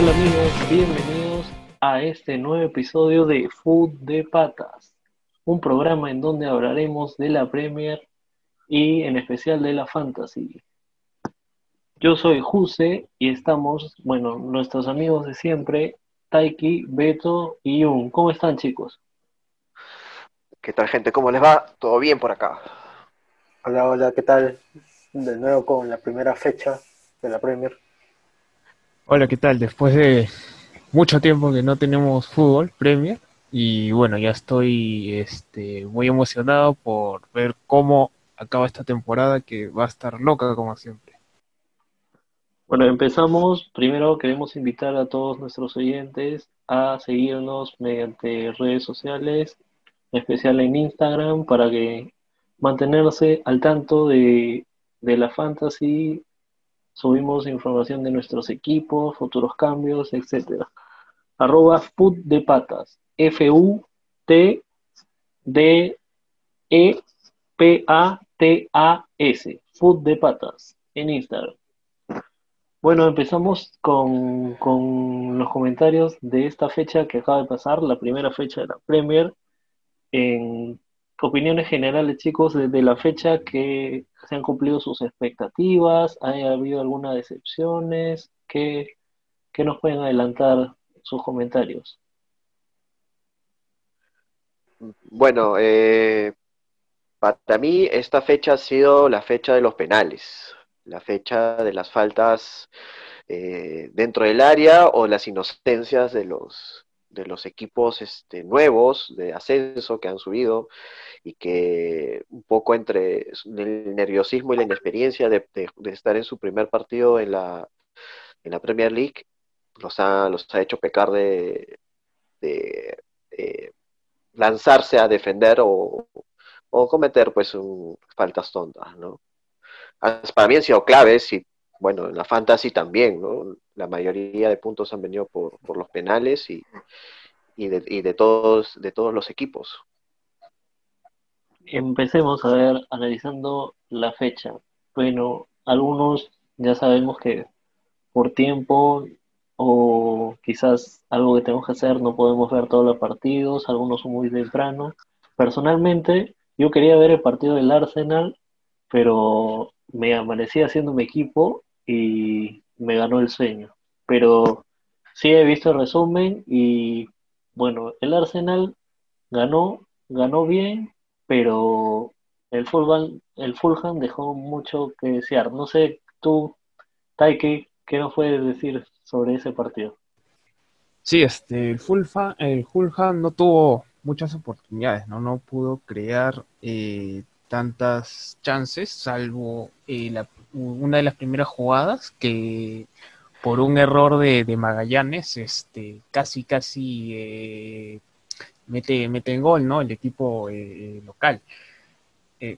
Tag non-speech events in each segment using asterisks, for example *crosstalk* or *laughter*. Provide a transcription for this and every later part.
tal amigos? Bienvenidos a este nuevo episodio de Food de Patas, un programa en donde hablaremos de la Premier y en especial de la Fantasy. Yo soy Juse y estamos, bueno, nuestros amigos de siempre, Taiki, Beto y Un. ¿Cómo están chicos? ¿Qué tal gente? ¿Cómo les va? ¿Todo bien por acá? Hola, hola, ¿qué tal? De nuevo con la primera fecha de la Premier. Hola, ¿qué tal? Después de mucho tiempo que no tenemos fútbol, Premier, y bueno, ya estoy este, muy emocionado por ver cómo acaba esta temporada que va a estar loca como siempre. Bueno, empezamos. Primero queremos invitar a todos nuestros oyentes a seguirnos mediante redes sociales, en especial en Instagram, para que mantenerse al tanto de, de la fantasy subimos información de nuestros equipos, futuros cambios, etc. Arroba Food de Patas. F-U-T-D-E-P-A-T-A-S. Food de Patas en Instagram. Bueno, empezamos con, con, los comentarios de esta fecha que acaba de pasar, la primera fecha de la Premier, en opiniones generales, chicos, desde la fecha que se han cumplido sus expectativas, ¿ha habido algunas decepciones? ¿Qué, qué nos pueden adelantar sus comentarios? Bueno, eh, para mí esta fecha ha sido la fecha de los penales, la fecha de las faltas eh, dentro del área o las inocencias de los, de los equipos este, nuevos de ascenso que han subido y que un poco entre el nerviosismo y la inexperiencia de, estar en su primer partido en la, en la Premier League los ha, los ha hecho pecar de, lanzarse a defender o, cometer pues faltas tontas, ¿no? Para mí han sido claves y bueno, en la fantasy también, ¿no? La mayoría de puntos han venido por, por los penales y, y, de, y de, todos, de todos los equipos empecemos a ver, analizando la fecha. Bueno, algunos ya sabemos que por tiempo o quizás algo que tenemos que hacer no podemos ver todos los partidos, algunos son muy temprano. Personalmente, yo quería ver el partido del Arsenal, pero me amanecía haciendo mi equipo y me ganó el sueño. Pero sí he visto el resumen y bueno, el Arsenal ganó, ganó bien, pero el Fulham, el Fulham dejó mucho que desear. No sé, tú, Taiki, ¿qué nos puedes decir sobre ese partido? Sí, este, el Fulham, el Fulham no tuvo muchas oportunidades, no, no pudo crear eh, tantas chances, salvo eh, una de las primeras jugadas que por un error de, Magallanes, este, casi casi eh, mete, mete en gol, ¿no? El equipo eh, eh, local. Eh,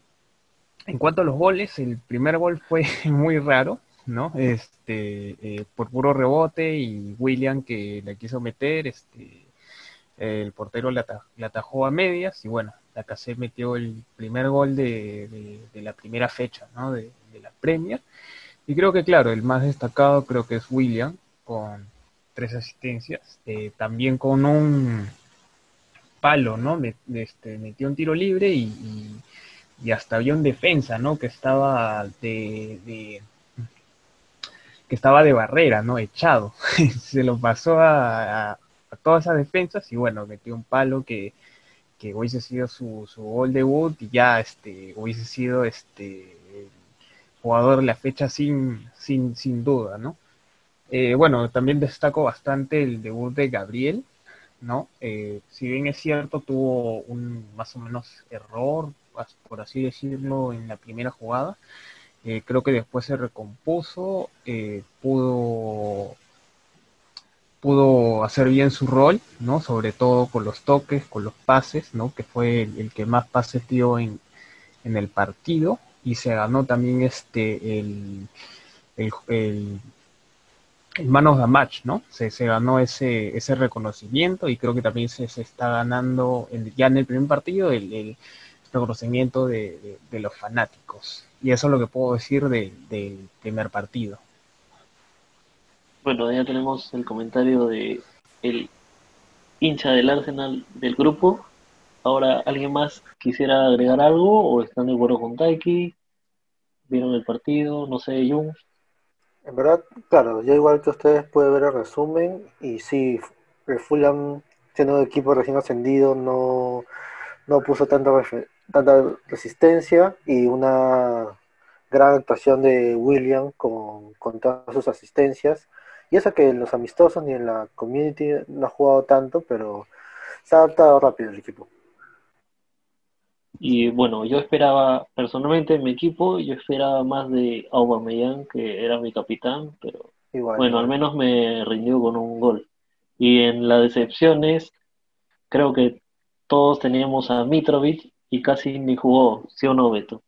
en cuanto a los goles, el primer gol fue *laughs* muy raro, ¿no? Este, por puro rebote y William que la quiso meter, este, el portero le, atajó a medias y bueno, la Casé metió el primer gol de, la primera fecha, ¿no? De, la Premier. Y creo que, claro, el más destacado creo que es William, con tres asistencias, también con un palo, ¿no? este, metió un tiro libre y, hasta había un defensa, ¿no? Que estaba de, que estaba de barrera, ¿no? Echado. *laughs* Se lo pasó a, todas esas defensas y bueno, metió un palo que, que hubiese sido su, su gol debut y ya este, hubiese sido este jugador de la fecha sin, sin, sin duda, ¿no? Eh, bueno, también destaco bastante el debut de Gabriel, ¿no? Eh, si bien es cierto, tuvo un más o menos error, por así decirlo, en la primera jugada, eh, creo que después se recompuso, eh, pudo, pudo hacer bien su rol, ¿no? Sobre todo con los toques, con los pases, ¿no? Que fue el, que más pases dio en, en, el partido y se ganó también este el, el manos de match, ¿no? Se, se ganó ese, ese reconocimiento y creo que también se, se está ganando ya en el primer partido el, reconocimiento de, los fanáticos. Y eso es lo que puedo decir del primer partido. Bueno, ya tenemos el comentario de el hincha del Arsenal del grupo. Ahora, ¿alguien más quisiera agregar algo o están de acuerdo con Taiki? ¿Vieron el partido? No sé, Jung. En verdad, claro, yo igual que ustedes puede ver el resumen y sí, el Fulham, siendo un equipo recién ascendido, no, no puso tanta, tanta resistencia y una gran actuación de William con, con todas sus asistencias. Y eso que en los amistosos ni en la community no ha jugado tanto, pero se ha adaptado rápido el equipo. Y bueno, yo esperaba, personalmente en mi equipo, yo esperaba más de Aubameyang, que era mi capitán, pero Igual, bueno, al menos me rindió con un gol. Y en las decepciones, creo que todos teníamos a Mitrovic y casi ni jugó, ¿sí o no, Beto?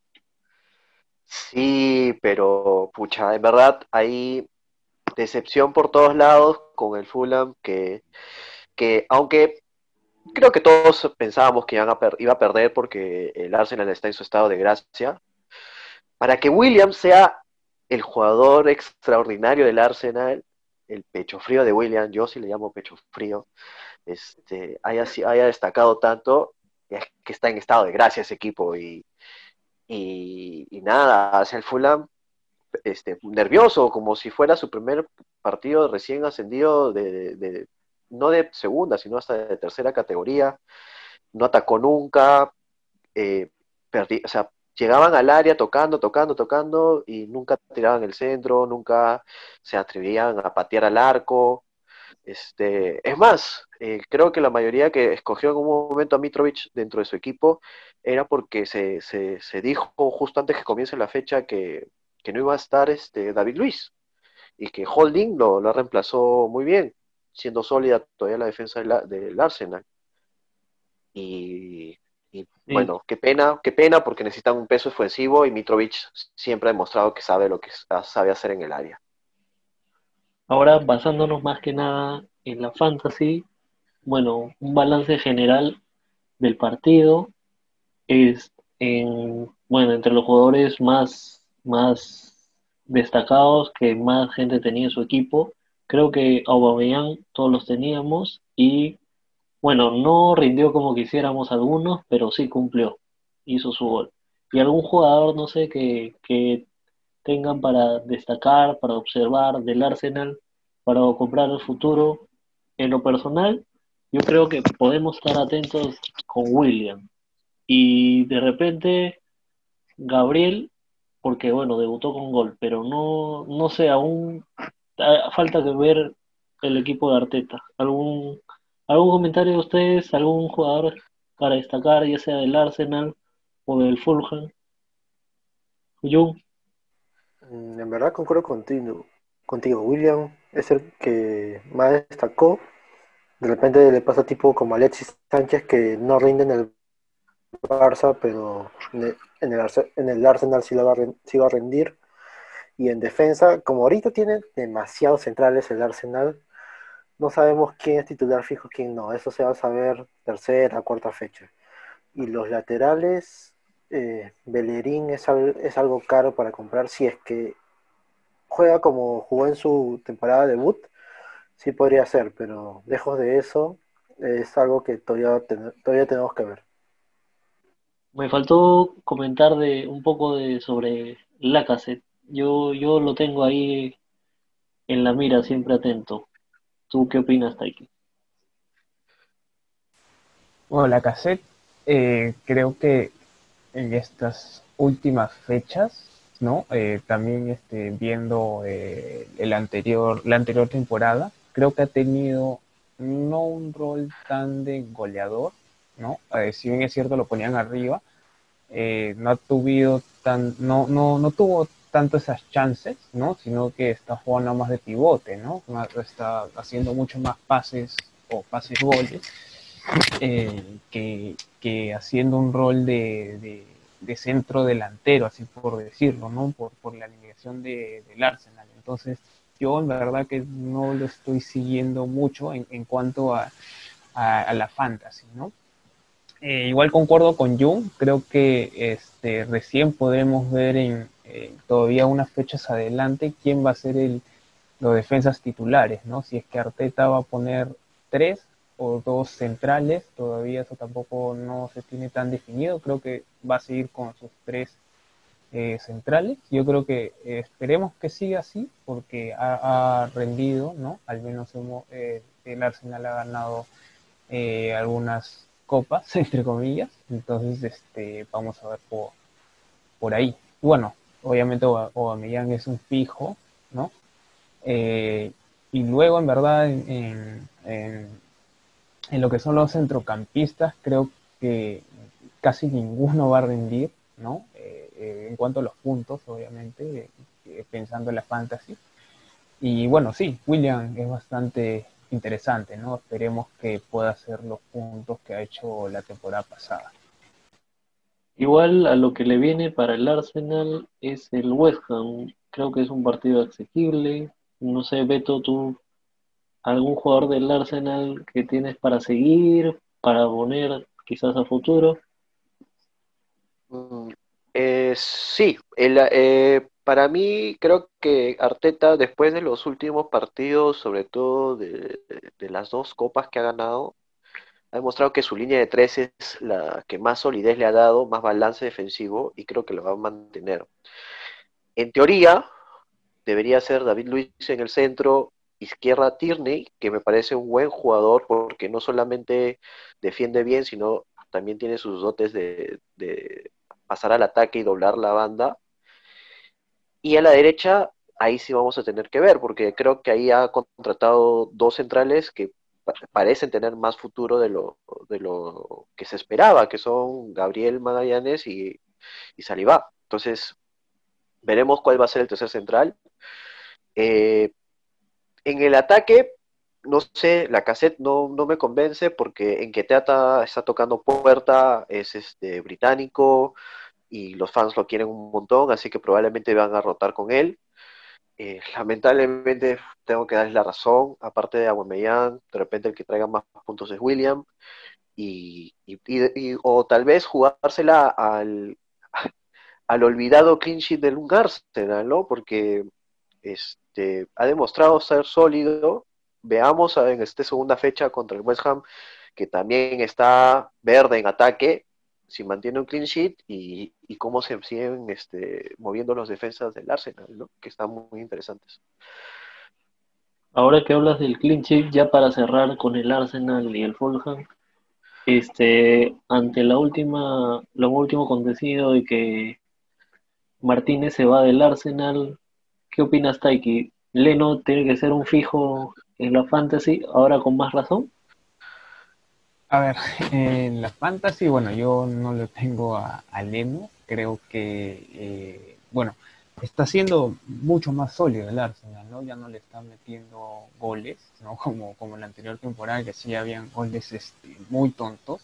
Sí, pero pucha, en verdad hay decepción por todos lados con el Fulham que, que aunque creo que todos pensábamos que iban a iba a perder porque el Arsenal está en su estado de gracia, para que Williams sea el jugador extraordinario del Arsenal, el pecho frío de William, yo sí le llamo pecho frío, este, haya, haya destacado tanto, es que está en estado de gracia ese equipo y, nada, hacia el Fulham este, nervioso, como si fuera su primer partido recién ascendido de- no de segunda, sino hasta de tercera categoría, no atacó nunca, eh, perdi- o sea, llegaban al área tocando, tocando, tocando y nunca tiraban el centro, nunca se atrevían a patear al arco. Este, es más, eh, creo que la mayoría que escogió en un momento a Mitrovic dentro de su equipo era porque se, se, se dijo justo antes que comience la fecha que, que no iba a estar este, David Luis y que Holding lo, lo reemplazó muy bien, siendo sólida todavía la defensa del, Ar- del Arsenal. Y, y, Sí. bueno, qué pena, qué pena porque necesitan un peso ofensivo y Mitrovic siempre ha demostrado que sabe lo que sabe hacer en el área. Ahora, basándonos más que nada en la fantasy, bueno, un balance general del partido es en, bueno, entre los jugadores más, más destacados que más gente tenía en su equipo, creo que Aubameyang todos los teníamos y bueno, no rindió como quisiéramos algunos, pero sí cumplió, hizo su gol. Y algún jugador, no sé, que, que tengan para destacar, para observar del Arsenal, para comprar el futuro. En lo personal, yo creo que podemos estar atentos con William. Y de repente, Gabriel, porque bueno, debutó con gol, pero no, no sé, aún falta que ver el equipo de Arteta. ¿Algún, algún comentario de ustedes? ¿Algún jugador para destacar, ya sea del Arsenal o del Fulham? Jung, Mm, En verdad concuerdo contigo, contigo. William es el que más destacó. De repente le pasa tipo como Alexis Sánchez que no rinde en el Barça, pero en el, en el Arse- en el Arsenal sí va a rendir. Y en defensa, como ahorita tiene demasiados centrales el Arsenal, no sabemos quién es titular fijo, quién no. Eso se va a saber tercera, cuarta fecha. Y los laterales, eh, Bellerín es, al- es algo caro para comprar si es que juega como jugó en su temporada debut, sí podría ser, pero lejos de eso es algo que todavía, todavía tenemos que ver. me faltó comentar de un poco de sobre Lacazette. Yo, yo lo tengo ahí en la mira, siempre atento. ¿Tú qué opinas, Taiki? Bueno, la cassette, eh, creo que en estas últimas fechas, ¿no? Eh, también este, viendo eh, el anterior, la anterior temporada, creo que ha tenido no un rol tan de goleador, ¿no? Eh, si bien es cierto lo ponían arriba, eh, no ha tuvido tan, no, no, no tuvo tanto esas chances, ¿no? Sino que está jugando más de pivote, ¿no? Está haciendo mucho más pases o pases goles eh, que, que haciendo un rol de, de- centro delantero, así por decirlo, ¿no? Por, por la alineación de, del Arsenal. Entonces, yo en verdad que no lo estoy siguiendo mucho en, en cuanto a, a, a la fantasy, ¿no? Eh, igual concuerdo con Jung, creo que este, recién podremos ver en eh, todavía unas fechas adelante quién va a ser el, los defensas titulares, ¿no? Si es que Arteta va a poner tres o dos centrales, todavía eso tampoco no se tiene tan definido, creo que va a seguir con sus tres eh, centrales, yo creo que eh, esperemos que siga así, porque ha, rendido, ¿no? Al menos hemos, eh, el Arsenal ha ganado algunas copas, *laughs* entre comillas, entonces este, vamos a ver por, por ahí. Bueno, obviamente Aubameyang es un fijo, ¿no? y luego, en verdad, en, lo que son los centrocampistas, creo que casi ninguno va a rendir, ¿no? Eh, eh, en cuanto a los puntos, obviamente, eh, pensando en la fantasy. Y bueno, sí, William es bastante interesante, ¿no? Esperemos que pueda hacer los puntos que ha hecho la temporada pasada. Igual a lo que le viene para el Arsenal es el West Ham. Creo que es un partido accesible. No sé, Beto, tú algún jugador del Arsenal que tienes para seguir, para poner quizás a futuro? Mm, eh, sí, eh, para mí creo que Arteta después de los últimos partidos, sobre todo de, las dos copas que ha ganado, ha demostrado que su línea de tres es la que más solidez le ha dado, más balance defensivo y creo que lo va a mantener. En teoría, debería ser David Luis en el centro, Izquierda Tierney, que me parece un buen jugador porque no solamente defiende bien, sino también tiene sus dotes de, pasar al ataque y doblar la banda. Y a la derecha, ahí sí vamos a tener que ver, porque creo que ahí ha contratado dos centrales que parecen tener más futuro de lo, de lo que se esperaba, que son Gabriel Magallanes y, y Salivá. Entonces, veremos cuál va a ser el tercer central. Eh, en el ataque, no sé, la cassette no, no me convence porque en que Teata está tocando puerta, es este británico y los fans lo quieren un montón, así que probablemente van a rotar con él. Eh, lamentablemente tengo que darles la razón, aparte de Aguamellán, de repente el que traiga más puntos es William, y, o tal vez jugársela al, *laughs* al olvidado clean del Arsenal, ¿no? Porque este, ha demostrado ser sólido. Veamos en esta segunda fecha contra el West Ham, que también está verde en ataque, si mantiene un clean sheet y, cómo se siguen este, moviendo los defensas del Arsenal, que están muy interesantes. Ahora que hablas del clean sheet, ya para cerrar con el Arsenal y el Fulham, este, ante la última, lo último acontecido y que Martínez se va del Arsenal, ¿Qué opinas, Taiki? ¿Leno tiene que ser un fijo en la fantasy ahora con más razón? A ver, en la fantasy, bueno, yo no le tengo a, Leno. Creo que, eh, bueno, está siendo mucho más sólido el Arsenal, ¿no? Ya no le están metiendo goles, ¿no? *laughs* Como, como en la anterior temporada, que sí habían goles este, muy tontos,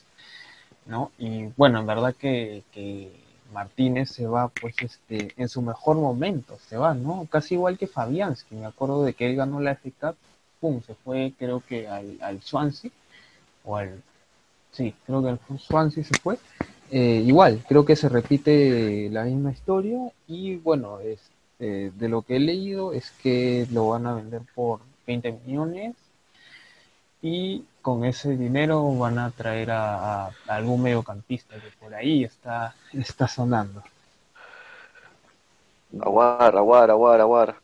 ¿no? Y bueno, en verdad que, que Martínez se va pues este en su mejor momento, se va, ¿no? Casi igual que Fabianski, me acuerdo de que él ganó la FA Cup, pum, se fue creo que al, al Swansea, o al, sí, creo que al Swansea se fue, eh, igual, creo que se repite la misma historia y bueno, este, de lo que he leído es que lo van a vender por 20 millones y con ese dinero van a traer a, algún mediocampista que por ahí está, está sonando. Aguar, aguar, aguar, aguar.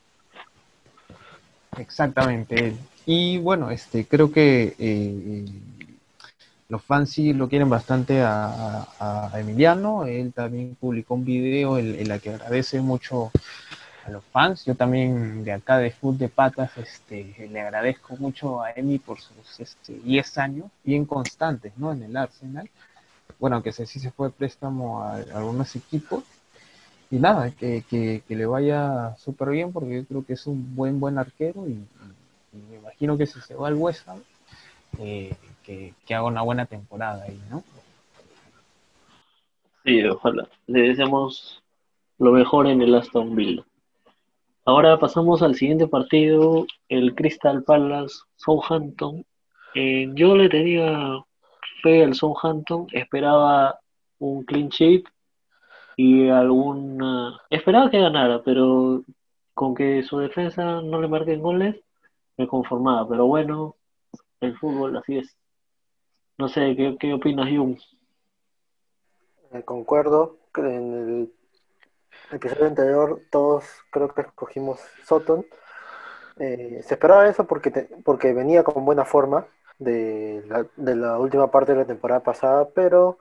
Exactamente. Y bueno, este creo que eh, los fans sí lo quieren bastante a, Emiliano. Él también publicó un video en, en la que agradece mucho a los fans. Yo también de acá de Food de Patas este, le agradezco mucho a Emi por sus este, 10 años bien constantes ¿no? en el Arsenal. Bueno, que sí se fue préstamo a, algunos equipos. Y nada, que, que, le vaya súper bien porque yo creo que es un buen, buen arquero y, me imagino que si se va al West Ham, eh, que, haga una buena temporada ahí, ¿no? Sí, ojalá. Le deseamos lo mejor en el Aston Villa. Ahora pasamos al siguiente partido, el Crystal Palace Southampton. Eh, yo le tenía fe al Southampton, esperaba un clean sheet y alguna. Esperaba que ganara, pero con que su defensa no le marquen goles, me conformaba. Pero bueno, el fútbol así es. No sé, ¿qué, qué opinas, Jung? Eh, concuerdo, en el episodio anterior todos creo que escogimos Soton. Eh, se esperaba eso porque, te- porque venía con buena forma de la, de la última parte de la temporada pasada, pero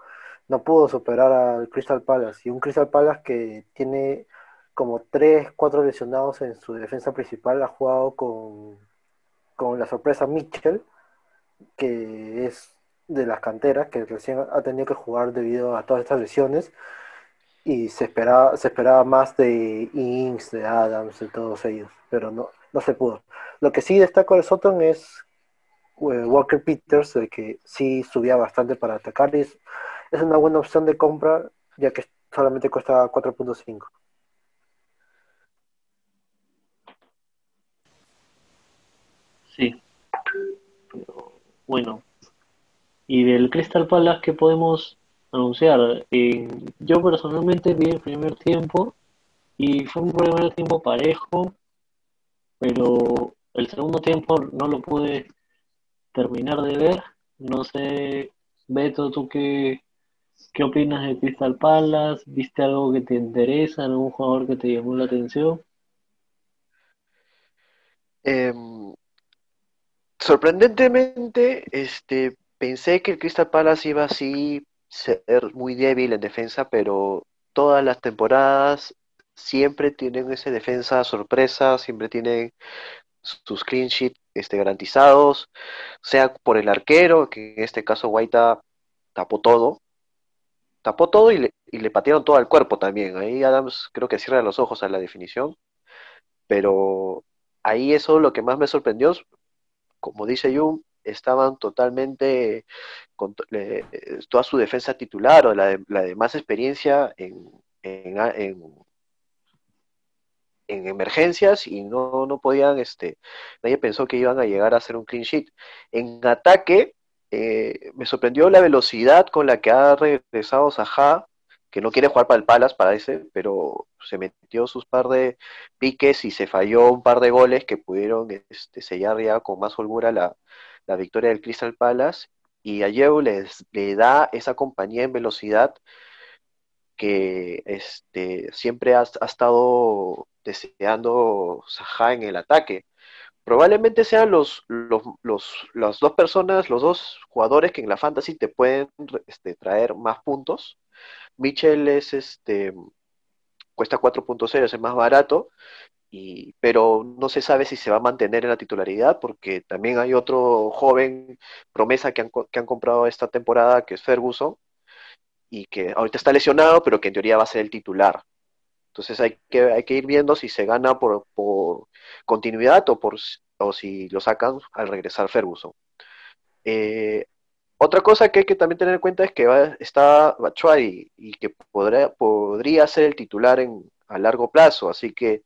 no pudo superar al Crystal Palace. Y un Crystal Palace que tiene como 3 4 lesionados en su defensa principal, ha jugado con, con la sorpresa Mitchell, que es de las canteras, que recién ha tenido que jugar debido a todas estas lesiones. Y se esperaba, se esperaba más de Ings, de Adams, de todos ellos, pero no, no se pudo. Lo que sí destaco de Soton es eh, Walker Peters, de que sí subía bastante para atacar y es, es una buena opción de compra, ya que solamente cuesta 4.5. Sí. Pero, bueno, y del Crystal Palace, ¿qué podemos anunciar? Eh, yo personalmente vi el primer tiempo y fue un primer tiempo parejo, pero el segundo tiempo no lo pude terminar de ver. No sé, Beto, ¿tú qué, qué opinas de Crystal Palace? ¿Viste algo que te interesa? ¿Algún jugador que te llamó la atención? Em, sorprendentemente, este, pensé que el Crystal Palace iba así ser muy débil en defensa, pero todas las temporadas siempre tienen ese defensa sorpresa, siempre tienen sus clean sheet este, garantizados, sea por el arquero, que en este caso Guaita tapó todo, tapó todo y le, y patearon todo al cuerpo también. Ahí Adams creo que cierra los ojos a la definición, pero ahí eso lo que más me sorprendió, como dice Jung, estaban totalmente con le- toda su defensa titular o la de, más experiencia en, en, en en emergencias y no, no podían, este, nadie pensó que iban a llegar a hacer un clean sheet. En ataque, eh, me sorprendió la velocidad con la que ha regresado Saha, que no quiere jugar para el Palace, parece, pero se metió sus par de piques y se falló un par de goles que pudieron este, sellar ya con más holgura la, la victoria del Crystal Palace. Y a les, le da esa compañía en velocidad que este, siempre ha, ha estado deseando Saha en el ataque. Probablemente sean los, los, los, las dos personas, los dos jugadores que en la fantasy te pueden este, traer más puntos. Mitchell es este cuesta 4.0, es el más barato, y, pero no se sabe si se va a mantener en la titularidad porque también hay otro joven promesa que han, que han comprado esta temporada que es Ferguson y que ahorita está lesionado, pero que en teoría va a ser el titular. Entonces hay que, hay que ir viendo si se gana por, por continuidad o, por, o si lo sacan al regresar Ferguson. Eh, otra cosa que hay que también tener en cuenta es que va, está Bachuay y que podría ser el titular en, a largo plazo, así que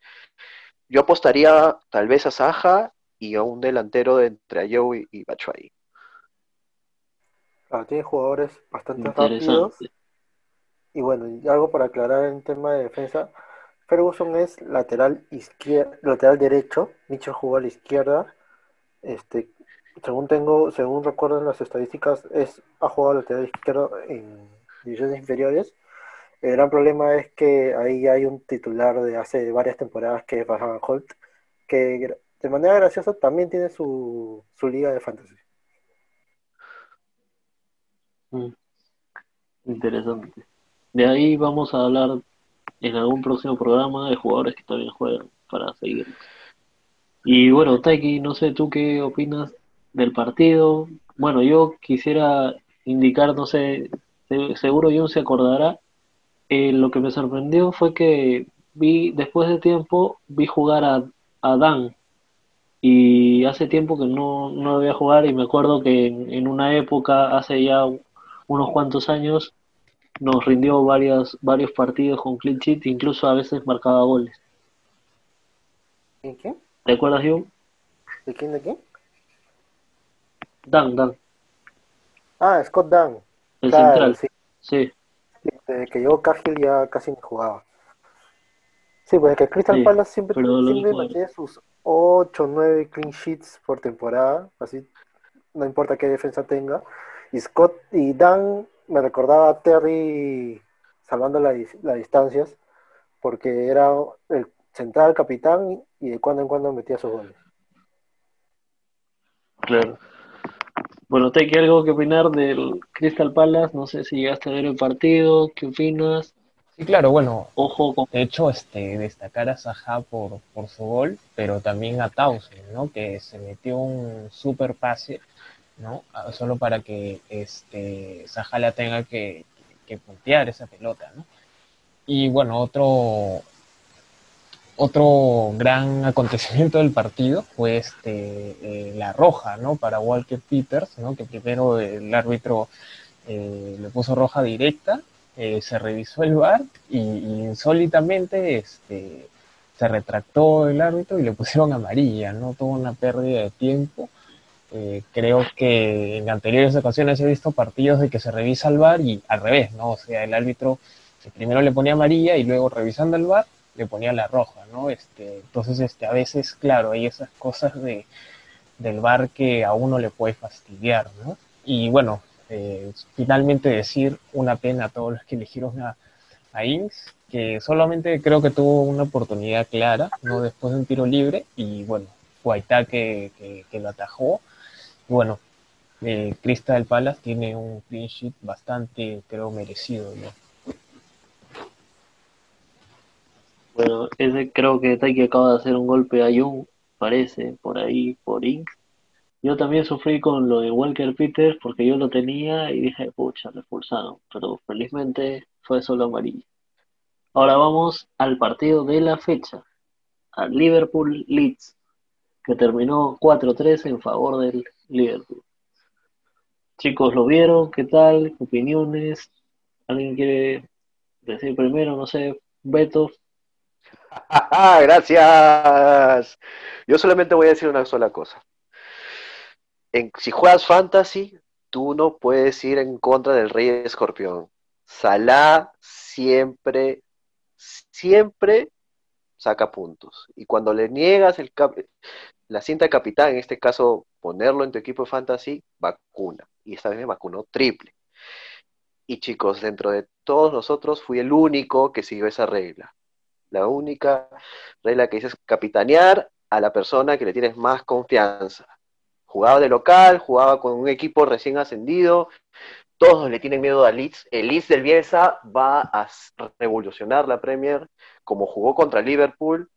yo apostaría tal vez a Saja y a un delantero de entre Ayew y, y Bachuay. Claro, tiene jugadores bastante rápidos. Y bueno, y algo para aclarar en tema de defensa, Ferguson es lateral izquierda, lateral derecho, Mitchell jugó a la izquierda. Este, según tengo, según recuerdo en las estadísticas, es, ha jugado lateral izquierdo en divisiones inferiores. El gran problema es que ahí hay un titular de hace varias temporadas que es Van Holt, que de manera graciosa también tiene su, su liga de fantasy. Mm. Interesante. De ahí vamos a hablar en algún próximo programa de jugadores que todavía juegan para seguir. Y bueno, Taiki, no sé tú qué opinas del partido. Bueno, yo quisiera indicar, no sé, seguro John se acordará, eh, lo que me sorprendió fue que vi, después de tiempo, vi jugar a, a Dan. Y hace tiempo que no, no lo veía jugar y me acuerdo que en, en una época, hace ya unos cuantos años, nos rindió varios, varios partidos con clean sheet, incluso a veces marcaba goles. ¿De quién? ¿Te acuerdas, Jung? ¿De quién? ¿De quién? Dan, Dan. Ah, Scott Dan. El Claro, central. sí. Sí. Desde que llegó Cahill ya casi ni jugaba. Sí, pues que Crystal Sí, Palace siempre, siempre mantiene sus 8 o 9 clean sheets por temporada, así no importa qué defensa tenga. Y Scott y Dan me recordaba a Terry salvando la las distancias, porque era el central capitán y de cuando en cuando metía sus goles. Claro. Bueno, ¿te queda algo que opinar del Crystal Palace? No sé si llegaste a ver el partido, ¿qué opinas? Sí, claro, bueno, Ojo con... de hecho, este, destacar a Saha por, por su gol, pero también a Townsend, ¿no? Que se metió un super pase, ¿no? Ah, Solo para que este, Saha la tenga que, que puntear esa pelota, ¿no? Y bueno, otro, otro gran acontecimiento del partido fue este, eh, la roja, ¿no? Para Walker Peters, ¿no? Que primero el árbitro eh, le puso roja directa, eh, se revisó el VAR y, insólitamente este, se retractó el árbitro y le pusieron amarilla, ¿no? Tuvo una pérdida de tiempo. Creo que en anteriores ocasiones he visto partidos de que se revisa el VAR y al revés, ¿no? O sea, el árbitro primero le ponía amarilla y luego revisando el VAR le ponía la roja, ¿no? Este, entonces, este, a veces, claro, hay esas cosas de, del VAR que a uno le puede fastidiar, ¿no? Y bueno, eh, finalmente decir una pena a todos los que eligieron a, a Inks, que solamente creo que tuvo una oportunidad clara, ¿no? Después de un tiro libre, y bueno, Guaitá que, que, lo atajó. Bueno, Crystal Palace tiene un clean sheet bastante, creo, merecido, ¿no? Bueno, ese creo que Taiki acaba de hacer un golpe a Jung, parece, por ahí, por Inks. Yo también sufrí con lo de Walker Peters porque yo lo tenía y dije, pucha, lo expulsaron, pero felizmente fue solo amarillo. Ahora vamos al partido de la fecha, al Liverpool Leeds, que terminó 4-3 en favor del Liverpool. Chicos, ¿lo vieron? ¿Qué tal? ¿Opiniones? ¿Alguien quiere decir primero? No sé, Beto. *laughs* Gracias. Yo solamente voy a decir una sola cosa. En, si juegas fantasy, tú no puedes ir en contra del rey escorpión. Salah siempre, siempre saca puntos. Y cuando le niegas el cap la cinta de capitán, en este caso ponerlo en tu equipo de fantasy, vacuna. Y esta vez me vacunó triple. Y chicos, dentro de todos nosotros fui el único que siguió esa regla. La única regla que dice es capitanear a la persona que le tienes más confianza. Jugaba de local, jugaba con un equipo recién ascendido, todos le tienen miedo a Leeds. El Leeds del Bielsa va a revolucionar la Premier, como jugó contra Liverpool,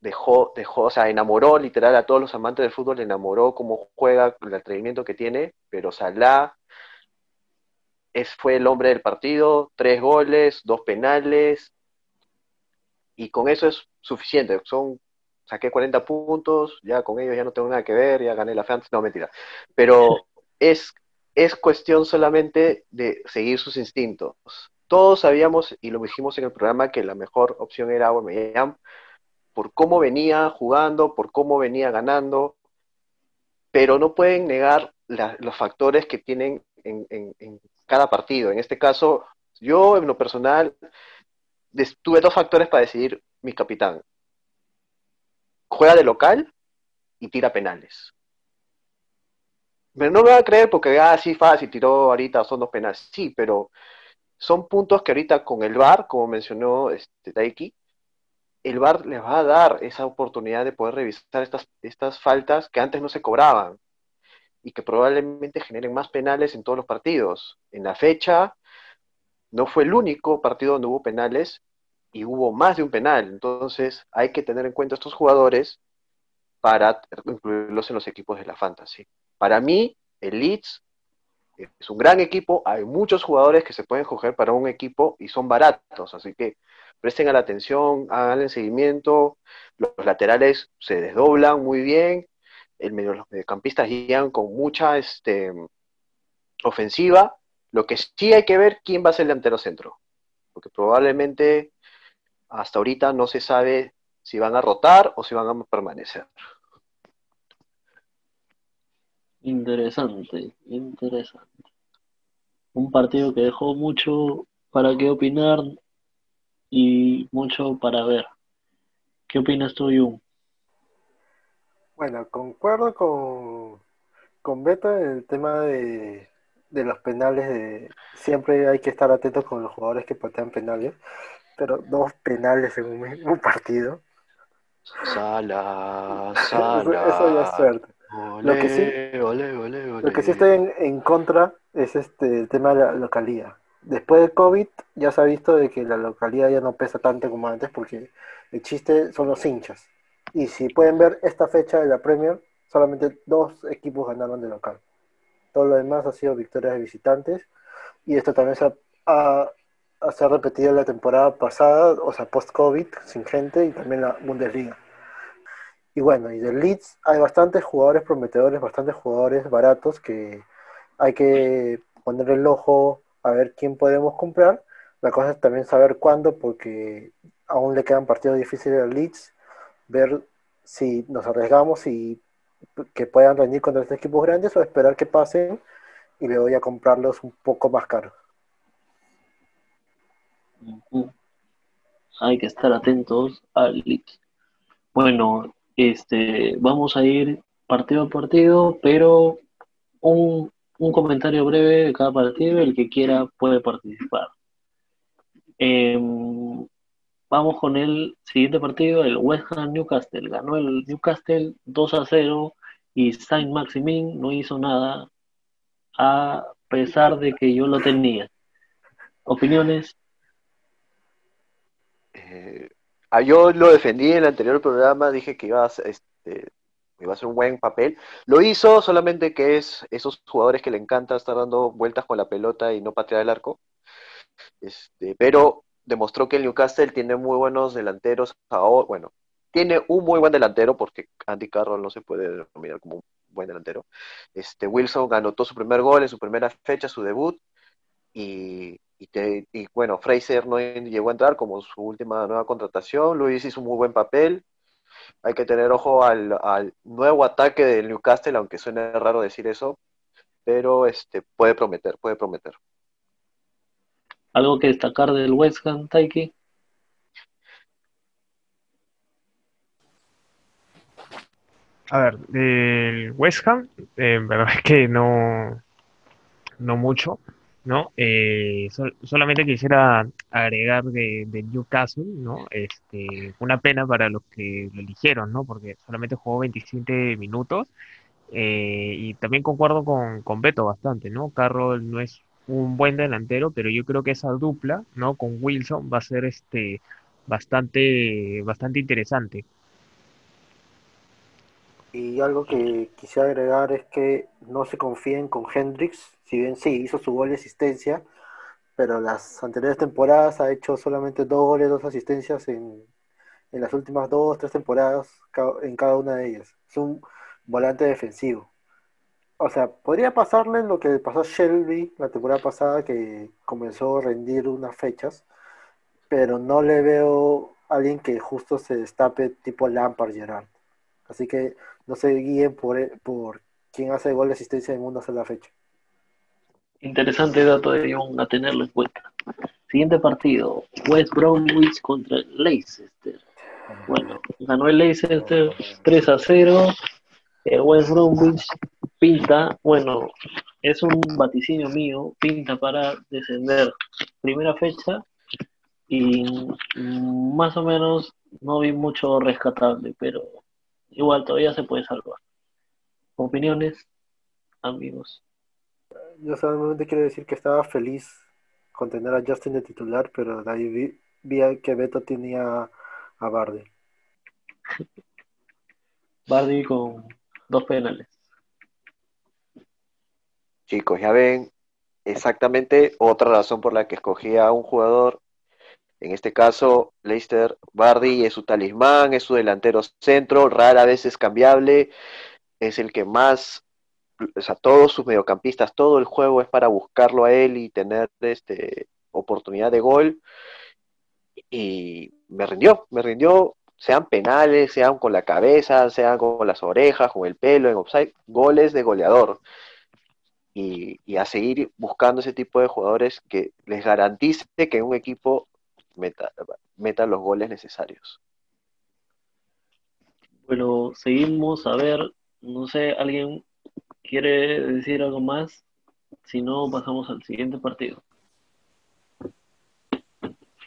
dejó, dejó, o sea, enamoró literal a todos los amantes del fútbol, enamoró cómo juega, el atrevimiento que tiene, pero Salah es, fue el hombre del partido, tres goles, dos penales, y con eso es suficiente. Son, saqué 40 puntos, ya con ellos ya no tengo nada que ver, ya gané la fantasy, no, mentira. Pero *laughs* es, es cuestión solamente de seguir sus instintos. Todos sabíamos, y lo dijimos en el programa, que la mejor opción era Aubameyang, por cómo venía jugando, por cómo venía ganando, pero no pueden negar la, los factores que tienen en, en, en cada partido. En este caso, yo en lo personal tuve dos factores para decidir mi capitán. Juega de local y tira penales. No me va a creer porque, ah, sí, fácil, tiró ahorita, son dos penales. Sí, pero son puntos que ahorita con el VAR, como mencionó este, Taiki, el VAR les va a dar esa oportunidad de poder revisar estas, estas faltas que antes no se cobraban y que probablemente generen más penales en todos los partidos. En la fecha no fue el único partido donde hubo penales y hubo más de un penal. Entonces hay que tener en cuenta estos jugadores para incluirlos en los equipos de la fantasy. Para mí, el Leeds es un gran equipo, hay muchos jugadores que se pueden coger para un equipo y son baratos, así que presten la atención, hagan seguimiento, los laterales se desdoblan muy bien, el medio, los mediocampistas llegan con mucha este, ofensiva, lo que sí hay que ver quién va a ser el delantero centro, porque probablemente hasta ahorita no se sabe si van a rotar o si van a permanecer. Interesante, interesante. Un partido que dejó mucho para qué opinar. y mucho para ver. ¿Qué opinas tú, Jun? Bueno, concuerdo con, con Beto en el tema de, de los penales. De, siempre hay que estar atentos con los jugadores que patean penales, pero dos penales en un mismo partido. Sala, *laughs* Eso, sala. eso ya es suerte. Lo que sí- ole, Lo que sí estoy en, en contra es este el tema de la localía. Después de COVID ya se ha visto de que la localidad ya no pesa tanto como antes porque el chiste son los hinchas. Y si pueden ver esta fecha de la Premier, solamente dos equipos ganaron de local. Todo lo demás ha sido victorias de visitantes y esto también se ha, ha- se ha repetido la temporada pasada, o sea, post-COVID, sin gente y también la Bundesliga. Y bueno, y del Leeds hay bastantes jugadores prometedores, bastantes jugadores baratos que hay que poner el ojo a ver quién podemos comprar. La cosa es también saber cuándo, porque aún le quedan partidos difíciles al Leeds, ver si nos arriesgamos y que puedan rendir contra estos equipos grandes o esperar que pasen y luego ya comprarlos un poco más caros. Hay que estar atentos al. Bueno, este, vamos a ir partido a partido, pero un, un comentario breve de cada partido, el que quiera puede participar. Em, vamos con el siguiente partido, el West Ham Newcastle. Ganó el Newcastle 2 a 0 y Saint Maximin no hizo nada a pesar de que yo lo tenía. ¿Opiniones? Eh, ah, yo lo defendí en el anterior programa, dije que iba a, este, iba a ser un buen papel. Lo hizo, solamente que es esos jugadores que le encanta estar dando vueltas con la pelota y no patear el arco. Este, pero demostró que el Newcastle tiene muy buenos delanteros. ahora- bueno, tiene un muy buen delantero, porque Andy Carroll no se puede denominar como un buen delantero. Este, Wilson anotó su primer gol en su primera fecha, su debut. Y, y, bueno, Fraser no llegó a entrar como su última nueva contratación. Luis hizo un muy buen papel. Hay que tener ojo al, al nuevo ataque del Newcastle, aunque suene raro decir eso, pero este puede prometer, puede prometer. ¿Algo que destacar del West Ham, Taiki? A ver, del West Ham, eh, en verdad es que no, no mucho, ¿no? Eh, sol- solamente quisiera agregar de, de Newcastle, ¿no? Este, una pena para los que lo eligieron, ¿no? Porque solamente jugó 27 minutos eh, y también concuerdo con, con Beto bastante, ¿no? Carroll no es un buen delantero, pero yo creo que esa dupla, ¿no? Con Wilson va a ser este, bastante, bastante interesante. Y algo que quisiera agregar es que no se confíen con Hendrix, si bien sí hizo su gol y asistencia, pero las anteriores temporadas ha hecho solamente dos goles, dos asistencias en, en las últimas dos, tres temporadas en cada una de ellas. Es un volante defensivo. O sea, podría pasarle lo que pasó a Shelby la temporada pasada, que comenzó a rendir unas fechas, pero no le veo a alguien que justo se destape tipo Lampard Gerrard. Así que no se guíen por, por quién hace gol de asistencia en una sola fecha. Interesante dato de Jung a tenerlo en cuenta. Siguiente partido, West Bromwich contra Leicester. Bueno, ganó el Leicester 3 a 0. El West Bromwich pinta, bueno, es un vaticinio mío, pinta para descender primera fecha y más o menos no vi mucho rescatable, pero igual todavía se puede salvar. ¿Opiniones, amigos? Yo solamente quiero decir que estaba feliz con tener a Justin de titular, pero de ahí vi, vi que Beto tenía a Bardi. Bardi con dos penales. Chicos, ya ven exactamente otra razón por la que escogí a un jugador. En este caso, Leicester Bardi es su talismán, es su delantero centro, rara vez es cambiable, es el que más, o sea, todos sus mediocampistas, todo el juego es para buscarlo a él y tener este, oportunidad de gol. Y me rindió, me rindió, sean penales, sean con la cabeza, sean con las orejas, con el pelo, en offside, goles de goleador y, a seguir buscando ese tipo de jugadores que les garantice que un equipo meta, meta los goles necesarios. Bueno, seguimos a ver, no sé, ¿alguien quiere decir algo más? Si no, pasamos al siguiente partido.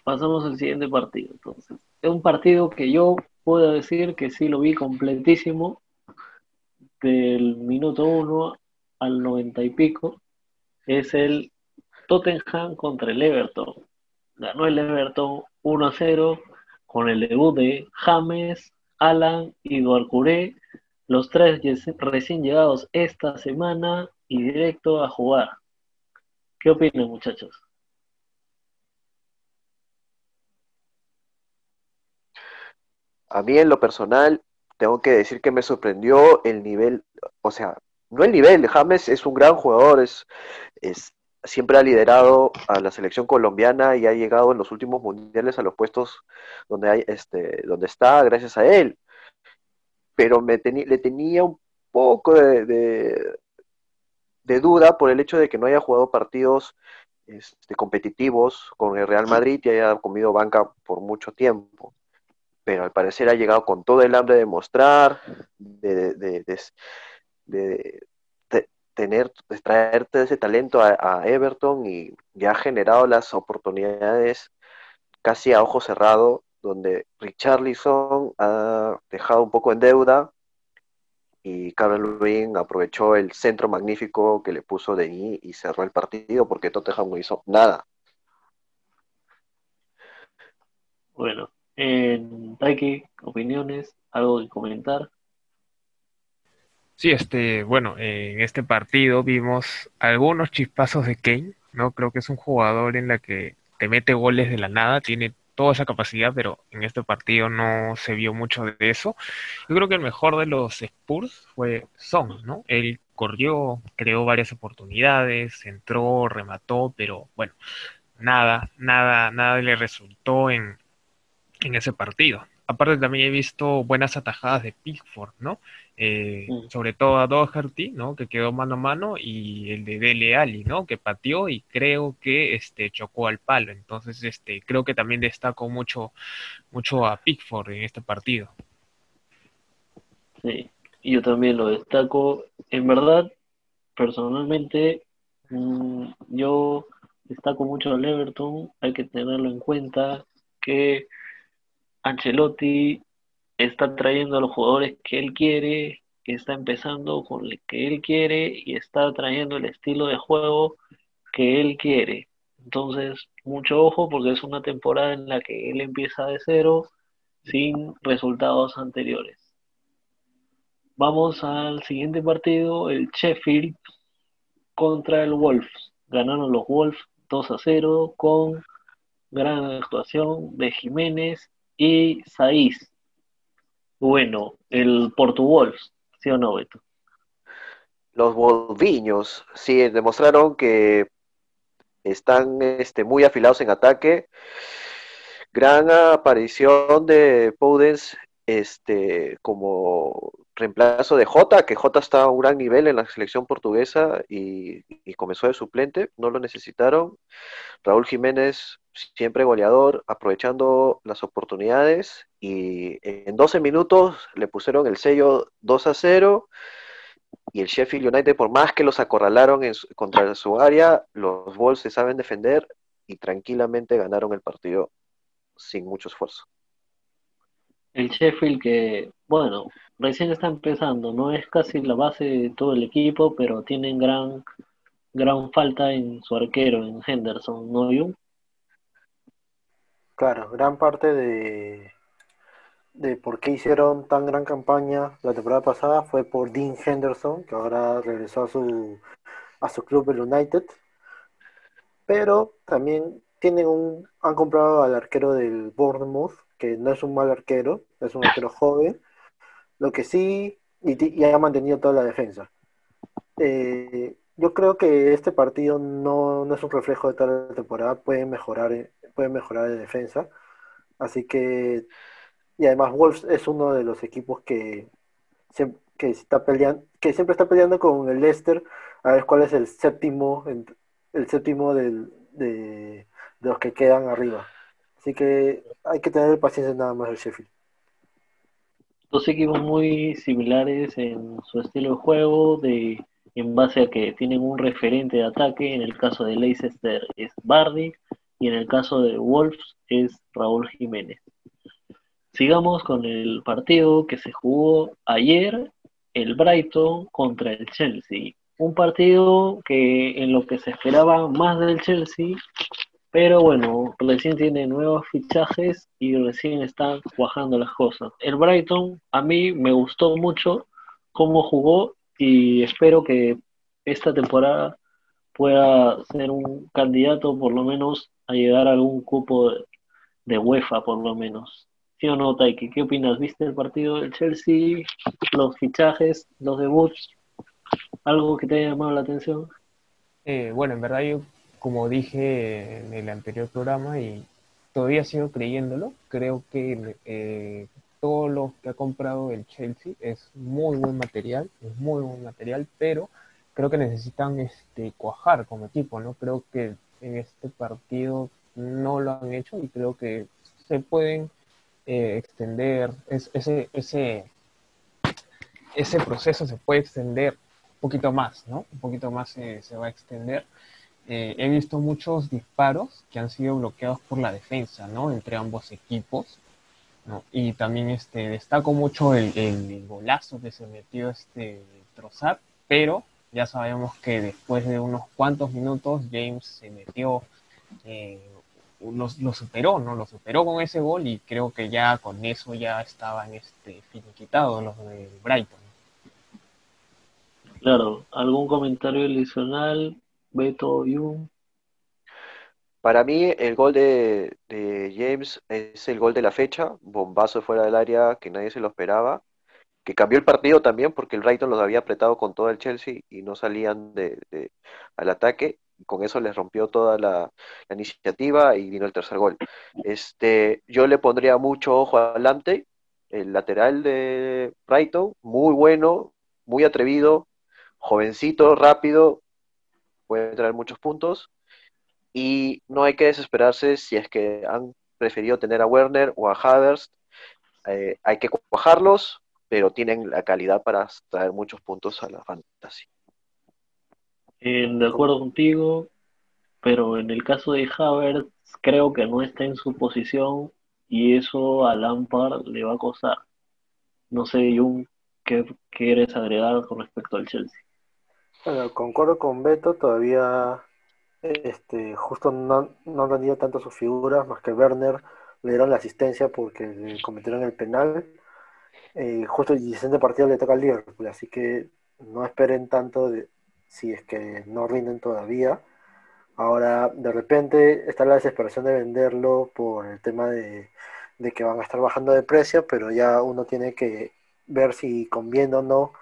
Pasamos al siguiente partido, entonces. Es un partido que yo puedo decir que sí lo vi completísimo, del minuto 1 al 90 y pico, es el Tottenham contra el Everton. Ganó el Everton 1 a 0 con el debut de James, Alan y Duarcuré, los tres recién llegados esta semana y directo a jugar. ¿Qué opinan, muchachos? A mí en lo personal, tengo que decir que me sorprendió el nivel, o sea, no el nivel, James es un gran jugador, es, siempre ha liderado a la selección colombiana y ha llegado en los últimos mundiales a los puestos donde, hay, este, donde está gracias a él. Pero le tenía un poco de, duda por el hecho de que no haya jugado partidos este, competitivos con el Real Madrid y haya comido banca por mucho tiempo pero al parecer ha llegado con todo el hambre de mostrar, de, tener, de traerte ese talento a, Everton y ya ha generado las oportunidades casi a ojo cerrado, donde Richarlison ha dejado un poco en deuda y Carl Lewin aprovechó el centro magnífico que le puso Denis y cerró el partido porque Tottenham no hizo nada. Bueno, en Taiki, opiniones, algo que comentar. Sí, este, bueno, en este partido vimos algunos chispazos de Kane, ¿no? Creo que es un jugador en la que te mete goles de la nada, tiene toda esa capacidad, pero en este partido no se vio mucho de eso. Yo creo que el mejor de los Spurs fue Son, ¿no? Él corrió, creó varias oportunidades, entró, remató, pero bueno, nada, nada, nada le resultó en, en ese partido. Aparte también he visto buenas atajadas de Pickford, ¿no? Eh. Sobre todo a Doherty, ¿no? Que quedó mano a mano y el de Dele Ali, ¿no? Que pateó y creo que este chocó al palo. Entonces, este creo que también destacó mucho mucho a Pickford en este partido. Sí, yo también lo destaco. En verdad, personalmente, mm, yo destaco mucho al Everton. Hay que tenerlo en cuenta que Ancelotti está trayendo a los jugadores que él quiere, está empezando con el que él quiere y está trayendo el estilo de juego que él quiere. Entonces, mucho ojo porque es una temporada en la que él empieza de cero sin resultados anteriores. Vamos al siguiente partido, el Sheffield contra el Wolves. Ganaron los Wolves 2 a 0 con gran actuación de Jiménez y Saiz. Bueno, el Wolves, ¿sí o no, Beto? Los Wolviños, sí, demostraron que están este, muy afilados en ataque. Gran aparición de Podens este, como reemplazo de Jota, que Jota está a un gran nivel en la selección portuguesa y, comenzó de suplente, no lo necesitaron. Raúl Jiménez siempre goleador, aprovechando las oportunidades y en 12 minutos le pusieron el sello 2 a 0 y el Sheffield United, por más que los acorralaron en contra su área, los Wolves se saben defender y tranquilamente ganaron el partido sin mucho esfuerzo. El Sheffield que, bueno, recién está empezando, no es casi la base de todo el equipo, pero tienen gran, gran falta en su arquero, en Henderson, ¿no? Claro, gran parte de, de por qué hicieron tan gran campaña la temporada pasada fue por Dean Henderson, que ahora regresó a su, a su club, el United. Pero también tienen un, han comprado al arquero del Bournemouth, que no es un mal arquero, es un arquero joven, lo que sí, y, ha mantenido toda la defensa. Eh, yo creo que este partido no, no, es un reflejo de toda la temporada, pueden mejorar eh, puede mejorar de defensa. Así que, y además Wolves es uno de los equipos que, que, está peleando, que siempre está peleando con el Leicester a ver cuál es el séptimo, el séptimo de, los que quedan arriba. Así que hay que tener paciencia nada más el Sheffield. Dos equipos muy similares en su estilo de juego, de en base a que tienen un referente de ataque. En el caso de Leicester es Bardi y en el caso de Wolves es Raúl Jiménez. Sigamos con el partido que se jugó ayer, el Brighton contra el Chelsea. Un partido que en lo que se esperaba más del Chelsea, pero bueno, recién tiene nuevos fichajes y recién están cuajando las cosas. El Brighton a mí me gustó mucho cómo jugó y espero que esta temporada pueda ser un candidato por lo menos a llegar a algún cupo de, UEFA por lo menos. ¿Sí o no, Taiki? ¿Qué opinas? ¿Viste el partido del Chelsea? ¿Los fichajes? ¿Los debuts? ¿Algo que te haya llamado la atención? Eh, bueno, en verdad yo, como dije en el anterior programa y todavía sigo creyéndolo, creo que eh, todo lo que ha comprado el Chelsea es muy buen material, es muy buen material, pero creo que necesitan este cuajar como equipo, ¿no? Creo que en este partido no lo han hecho y creo que se pueden eh, extender, ese, ese, ese proceso se puede extender un poquito más, ¿no? Un poquito más se va a extender. Eh, he visto muchos disparos que han sido bloqueados por la defensa, ¿no? Entre ambos equipos. ¿no? Y también este, destaco mucho el, golazo que se metió este Trozar, pero ya sabemos que después de unos cuantos minutos James se metió eh, lo, superó, ¿no? Lo superó con ese gol y creo que ya con eso ya estaban este, finiquitados los de Brighton. Claro, ¿algún comentario adicional, Beto, Jung? Para mí el gol de, James es el gol de la fecha, bombazo fuera del área que nadie se lo esperaba, que cambió el partido también porque el Brighton los había apretado con todo el Chelsea y no salían de, al ataque con eso les rompió toda la, iniciativa y vino el tercer gol. Este, yo le pondría mucho ojo adelante, el lateral de Brighton, muy bueno, muy atrevido, jovencito, rápido, puede traer muchos puntos y no hay que desesperarse si es que han preferido tener a Werner o a Havertz, eh, hay que cuajarlos, pero tienen la calidad para traer muchos puntos a la fantasy. Eh, de acuerdo contigo, pero en el caso de Havertz creo que no está en su posición y eso a Lampard le va a costar. No sé, Jung, ¿qué quieres agregar con respecto al Chelsea? Bueno, concuerdo con Beto, todavía este, justo no, no han tenido tanto sus figuras, más que Werner le dieron la asistencia porque le cometieron el penal. Eh, justo el siguiente partido le toca al Liverpool, así que no esperen tanto de, si es que no rinden todavía. Ahora, de repente está la desesperación de venderlo por el tema de, que van a estar bajando de precio, pero ya uno tiene que ver si conviene o no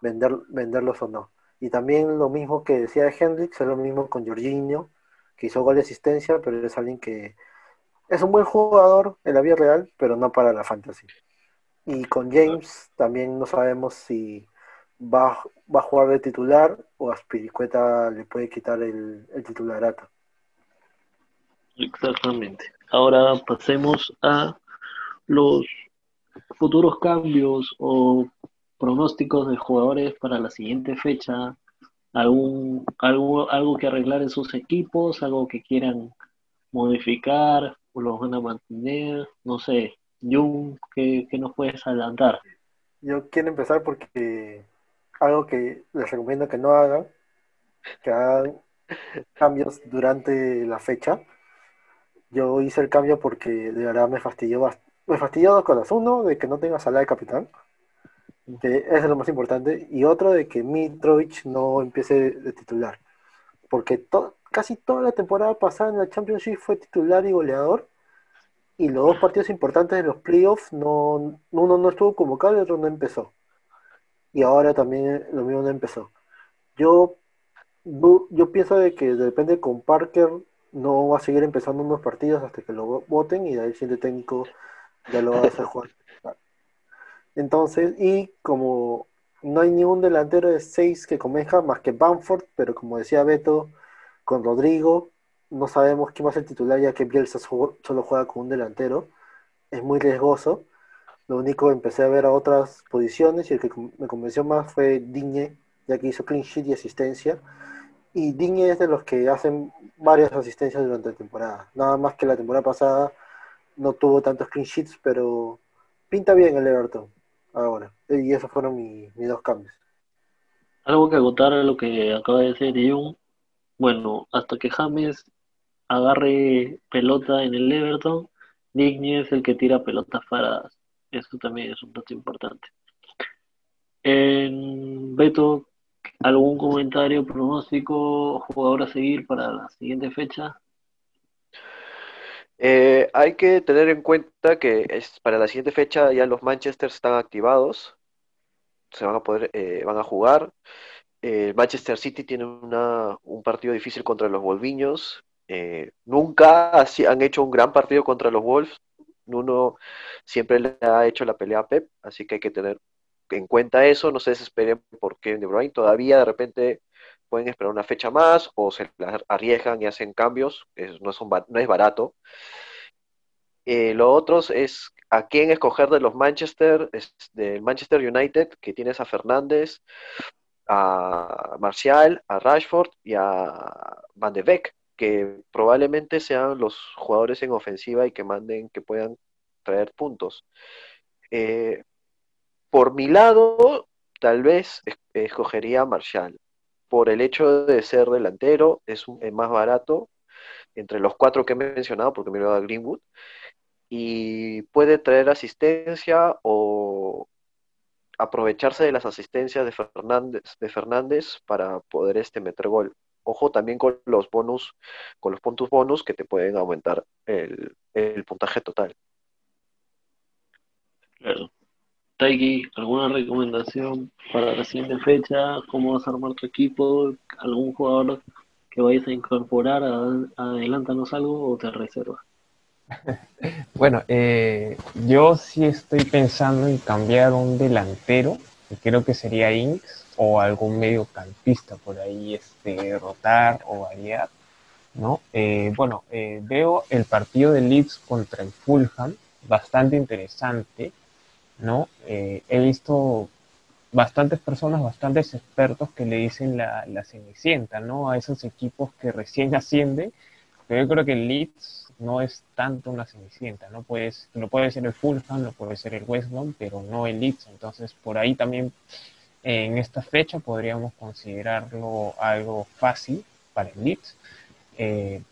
vender, venderlos o no. Y también lo mismo que decía Hendrix, es lo mismo con Jorginho, que hizo gol de asistencia, pero es alguien que es un buen jugador en la vida real, pero no para la fantasy. Y con James también no sabemos si va, va a jugar de titular o a Spiricueta le puede quitar el, el titularato. Exactamente. Ahora pasemos a los futuros cambios o pronósticos de jugadores para la siguiente fecha. ¿Algún, algo, algo que arreglar en sus equipos, algo que quieran modificar o los van a mantener, no sé. Jung, ¿qué, qué nos puedes adelantar? Yo quiero empezar porque algo que les recomiendo que no hagan, que hagan cambios durante la fecha. Yo hice el cambio porque de verdad me fastidió, me fastidió dos cosas. Uno, de que no tenga sala de capitán, que es lo más importante, y otro, de que Mitrovic no empiece de titular. Porque casi toda la temporada pasada en la Championship fue titular y goleador, y los dos partidos importantes de los playoffs, no, uno no estuvo convocado y otro no empezó y ahora también lo mismo no empezó. Yo, yo pienso de que depende con Parker no va a seguir empezando unos partidos hasta que lo voten y de ahí el siguiente técnico ya lo va a hacer jugar. Entonces, y como no hay ningún delantero de seis que convenja más que Bamford, pero como decía Beto, con Rodrigo no sabemos quién va a ser titular ya que Bielsa solo juega con un delantero. Es muy riesgoso. Lo único empecé a ver a otras posiciones y el que me convenció más fue Digne, ya que hizo clean sheet y asistencia. Y Digne es de los que hacen varias asistencias durante la temporada. Nada más que la temporada pasada no tuvo tantos clean sheets, pero pinta bien el Everton ahora. Y esos fueron mis dos cambios. Algo que agotar a lo que acaba de decir Jung. Bueno, hasta que James agarre pelota en el Everton, Digne es el que tira pelotas paradas. Eso también es un dato importante. En Beto, ¿algún comentario, pronóstico, jugador a seguir para la siguiente fecha? Eh, hay que tener en cuenta que es, para la siguiente fecha ya los Manchester están activados, se van a poder, eh, van a jugar. Eh, Manchester City tiene una, un partido difícil contra los Wolviños. nunca han hecho un gran partido contra los Wolves, Nuno siempre le ha hecho la pelea a Pep, así que hay que tener en cuenta eso, no se desesperen por Kevin De Bruyne, todavía de repente pueden esperar una fecha más o se arriesgan y hacen cambios, no, es no es barato. Eh, lo otro es a quién escoger de los Manchester, del Manchester United, que tienes a Fernández, a Marcial, a Rashford y a Van de Beek que probablemente sean los jugadores en ofensiva y que manden, que puedan traer puntos. Eh, por mi lado, tal vez escogería a Marshall. Por el hecho de ser delantero, es, más barato entre los cuatro que he mencionado, porque me lo da Greenwood, y puede traer asistencia o aprovecharse de las asistencias de Fernández, de Fernández para poder este, meter gol. Ojo también con los bonus, con los puntos bonus que te pueden aumentar el, puntaje total. Claro. Taiki, ¿alguna recomendación para la siguiente fecha? ¿Cómo vas a armar tu equipo? ¿Algún jugador que vayas a incorporar? ¿Adelántanos algo o te reservas? *laughs* bueno, eh, yo sí estoy pensando en cambiar un delantero, que creo que sería Inks, o algún mediocampista por ahí este, rotar o variar, ¿no? Eh, bueno, eh, veo el partido de Leeds contra el Fulham bastante interesante, ¿no? Eh, he visto bastantes personas, bastantes expertos que le dicen la, la cenicienta, ¿no? A esos equipos que recién *laughs* ascienden, pero yo creo que el Leeds no es tanto una cenicienta, ¿no? Puedes, lo puede ser el Fulham, lo puede ser el West Ham, pero no el Leeds, entonces por ahí también en esta fecha podríamos considerarlo algo fácil para el Leeds. Eh,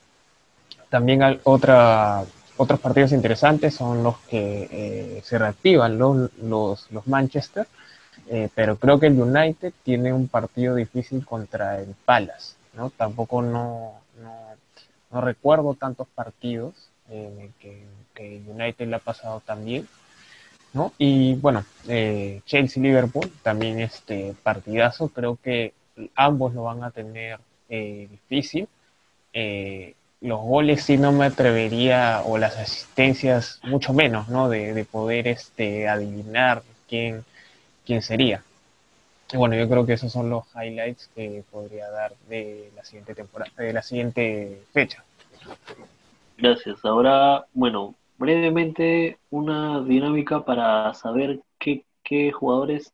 también hay otra, otros partidos interesantes son los que eh, se reactivan los, los, Manchester, eh, pero creo que el United tiene un partido difícil contra el Palace. ¿no? Tampoco no, no, recuerdo tantos partidos que, que United le ha pasado tan bien. ¿no? Y bueno, eh, Chelsea-Liverpool, también este partidazo, creo que ambos lo van a tener eh, difícil. Eh, los goles sí no me atrevería, o las asistencias mucho menos, ¿no? De, poder este, adivinar quién, quién sería. bueno, yo creo que esos son los highlights que podría dar de la siguiente temporada, de la siguiente fecha. Gracias. Ahora, bueno, brevemente una dinámica para saber qué, jugadores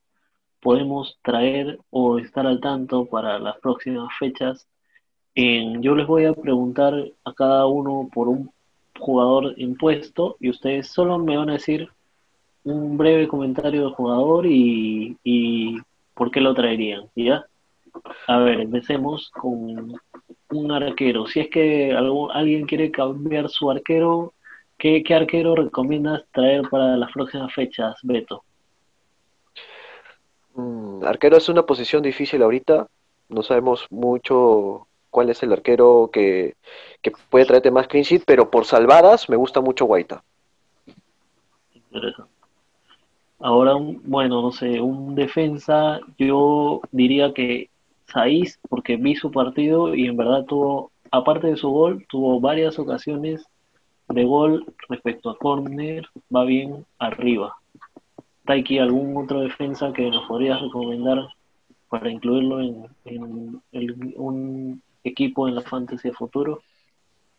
podemos traer o estar al tanto para las próximas fechas. Yo les voy a preguntar a cada uno por un jugador impuesto y ustedes solo me van a decir un breve comentario del jugador y, y por qué lo traerían, ¿ya? A ver, empecemos con un arquero. Si es que alguien quiere cambiar su arquero, ¿Qué, arquero recomiendas traer para las próximas fechas, Beto? Mm, arquero es una posición difícil ahorita. No sabemos mucho cuál es el arquero que, puede traerte más clean pero por salvadas me gusta mucho Guaita. Ahora, bueno, no sé, un defensa, yo diría que Saiz, porque vi su partido y en verdad tuvo, aparte de su gol, tuvo varias ocasiones de gol respecto a corner va bien arriba. Taiki, ¿algún otro defensa que nos podrías recomendar para incluirlo en, un equipo en la fantasy futuro?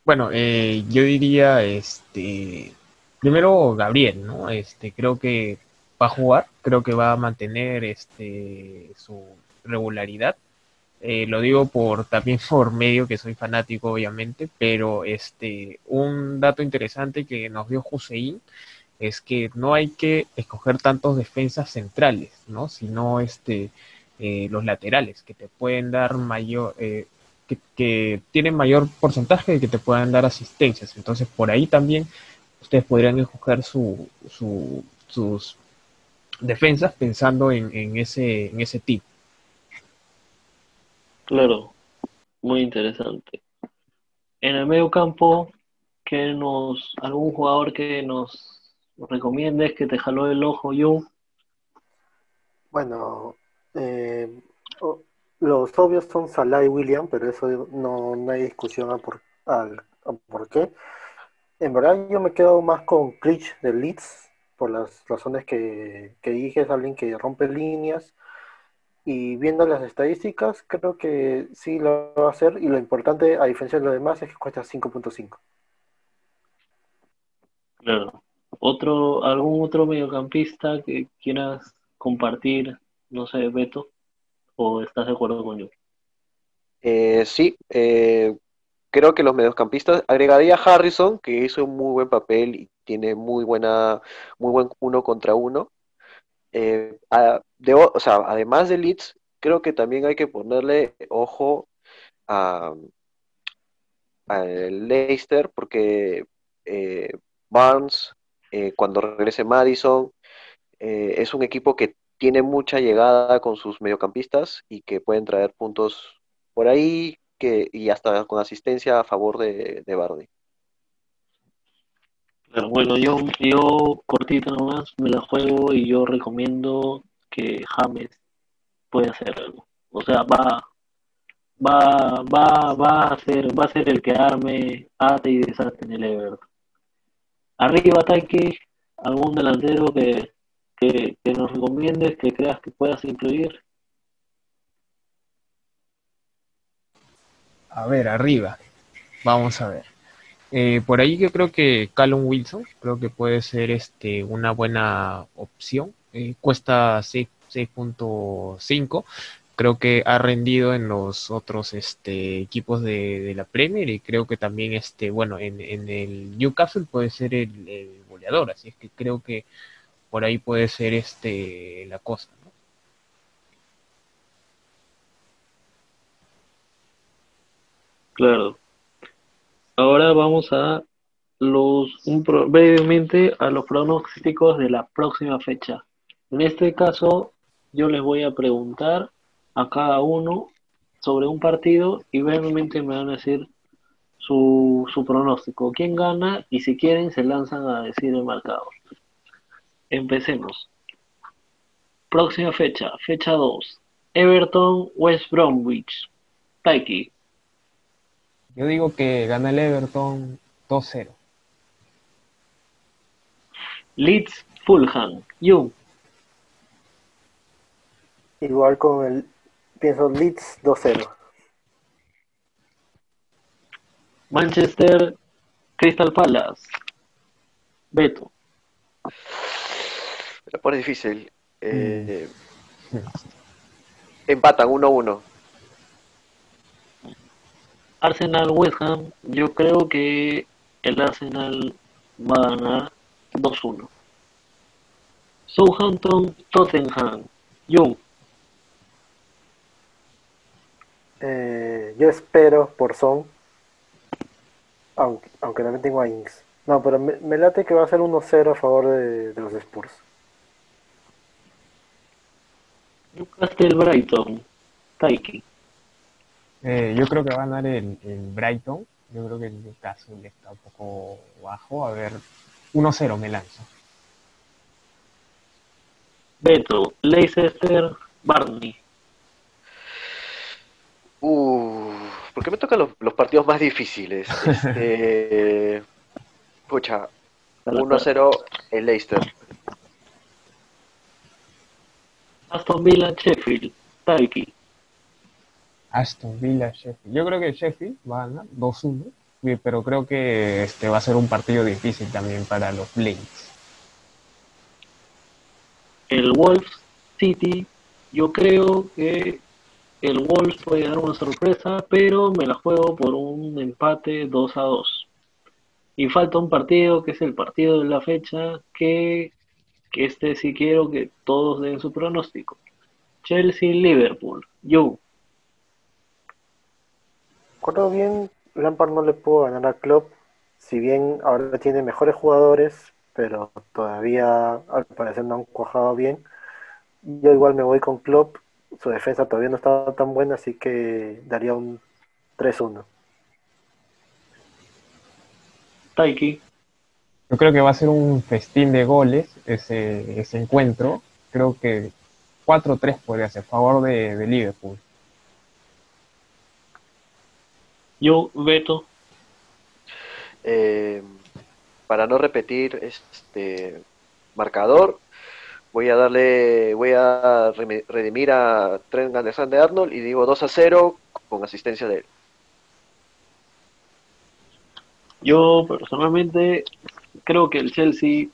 bueno, eh, yo diría, este, primero Gabriel, ¿no? Este, creo que va a jugar, creo que va a mantener este su regularidad. Eh, lo digo por también *laughs* por medio que soy fanático obviamente, pero este un dato interesante que nos dio Hussein es que no hay que escoger tantos defensas centrales, ¿no? Sino este eh, los laterales que te pueden dar mayor eh, que, que, tienen mayor porcentaje de que te puedan dar asistencias. Entonces por ahí también ustedes podrían escoger su, su, sus defensas pensando en, en ese en ese tip. Claro, muy interesante. En el medio campo, que nos, algún jugador que nos recomiendes que te jaló el ojo yo. Bueno, eh, los obvios son Salah y William, pero eso no, hay discusión por, al, por qué. En verdad yo me quedo más con Clich de Leeds, por las razones que, que dije, es alguien que rompe líneas, y viendo las estadísticas, creo que sí lo va a hacer, y lo importante, a diferencia de lo demás, es que cuesta 5.5. Claro. Otro, ¿Algún otro mediocampista que quieras compartir, no sé, Beto? ¿O estás de acuerdo con yo? Eh, sí, eh, creo que los mediocampistas, agregaría a Harrison, que hizo un muy buen papel y tiene muy buena, muy buen uno contra uno. Eh, además de Leeds, creo que también hay que ponerle ojo a, a Leicester, porque eh, Barnes, cuando regrese Madison, es un equipo que tiene mucha llegada con sus mediocampistas y que pueden traer puntos por ahí que, y hasta con asistencia a favor de, de Barney. Pero bueno, yo, yo cortito nomás me la juego y yo recomiendo que James puede hacer algo. O sea, va, va, va, va a ser, va a ser el que arme, ate y desate en el Everton. Arriba ataque, algún delantero que, que, nos recomiendes, que creas que puedas incluir. A ver, arriba. Vamos a ver. Eh, por ahí yo creo que Callum Wilson, creo que puede ser este una buena opción. Eh, cuesta 6.5. Creo que ha rendido en los otros este, equipos de, de, la Premier y creo que también, este, bueno, en, en el Newcastle puede ser el, el, goleador. Así es que creo que por ahí puede ser este la cosa. ¿no? Claro. Ahora vamos a los brevemente a los pronósticos de la próxima fecha. En este caso, yo les voy a preguntar a cada uno sobre un partido y brevemente me van a decir su, su pronóstico, quién gana y si quieren se lanzan a decir el marcador. Empecemos. Próxima fecha, fecha 2. Everton, West Bromwich. Taiki. Yo digo que gana el Everton 2-0. Leeds, Fulham. You. Igual con el. Pienso Leeds 2-0. Manchester, Crystal Palace. Beto. La pone difícil. Eh, mm. Empatan 1-1. Arsenal West Ham, yo creo que el Arsenal va a ganar 2-1. Southampton Tottenham. Young. Eh, yo espero por Son, aunque, aunque también tengo a Inks. No, pero me, me, late que va a ser 1-0 a favor de, de, los Spurs. Newcastle Brighton. Taiki. Eh, yo creo que va a ganar el, el, Brighton. Yo creo que el Newcastle está un poco bajo. A ver, 1-0 me lanzo. Beto, Leicester, Barney. Uh, ¿por qué me tocan los, los partidos más difíciles? *laughs* Este, pucha, 1-0 el Leicester. Aston Villa, Sheffield, Taiki. Aston Villa, Sheffield. Yo creo que Sheffield va a ganar 2-1. pero creo que este va a ser un partido difícil también para los Blades. El Wolves City, yo creo que el Wolves puede dar una sorpresa, pero me la juego por un empate 2 a 2. Y falta un partido que es el partido de la fecha que, que este sí quiero que todos den su pronóstico. Chelsea-Liverpool. Yo. Recuerdo bien, Lampard no le pudo ganar a Klopp, si bien ahora tiene mejores jugadores, pero todavía al parecer no han cuajado bien. Yo igual me voy con Klopp, su defensa todavía no está tan buena, así que daría un 3-1. Taiki. Yo creo que va a ser un festín de goles ese, ese encuentro. Creo que 4-3 podría ser, a favor de, de Liverpool. Yo, Beto. Eh, para no repetir este marcador, voy a darle, voy a redimir a Trent Alexander-Arnold y digo 2 a 0 con asistencia de él. Yo personalmente creo que el Chelsea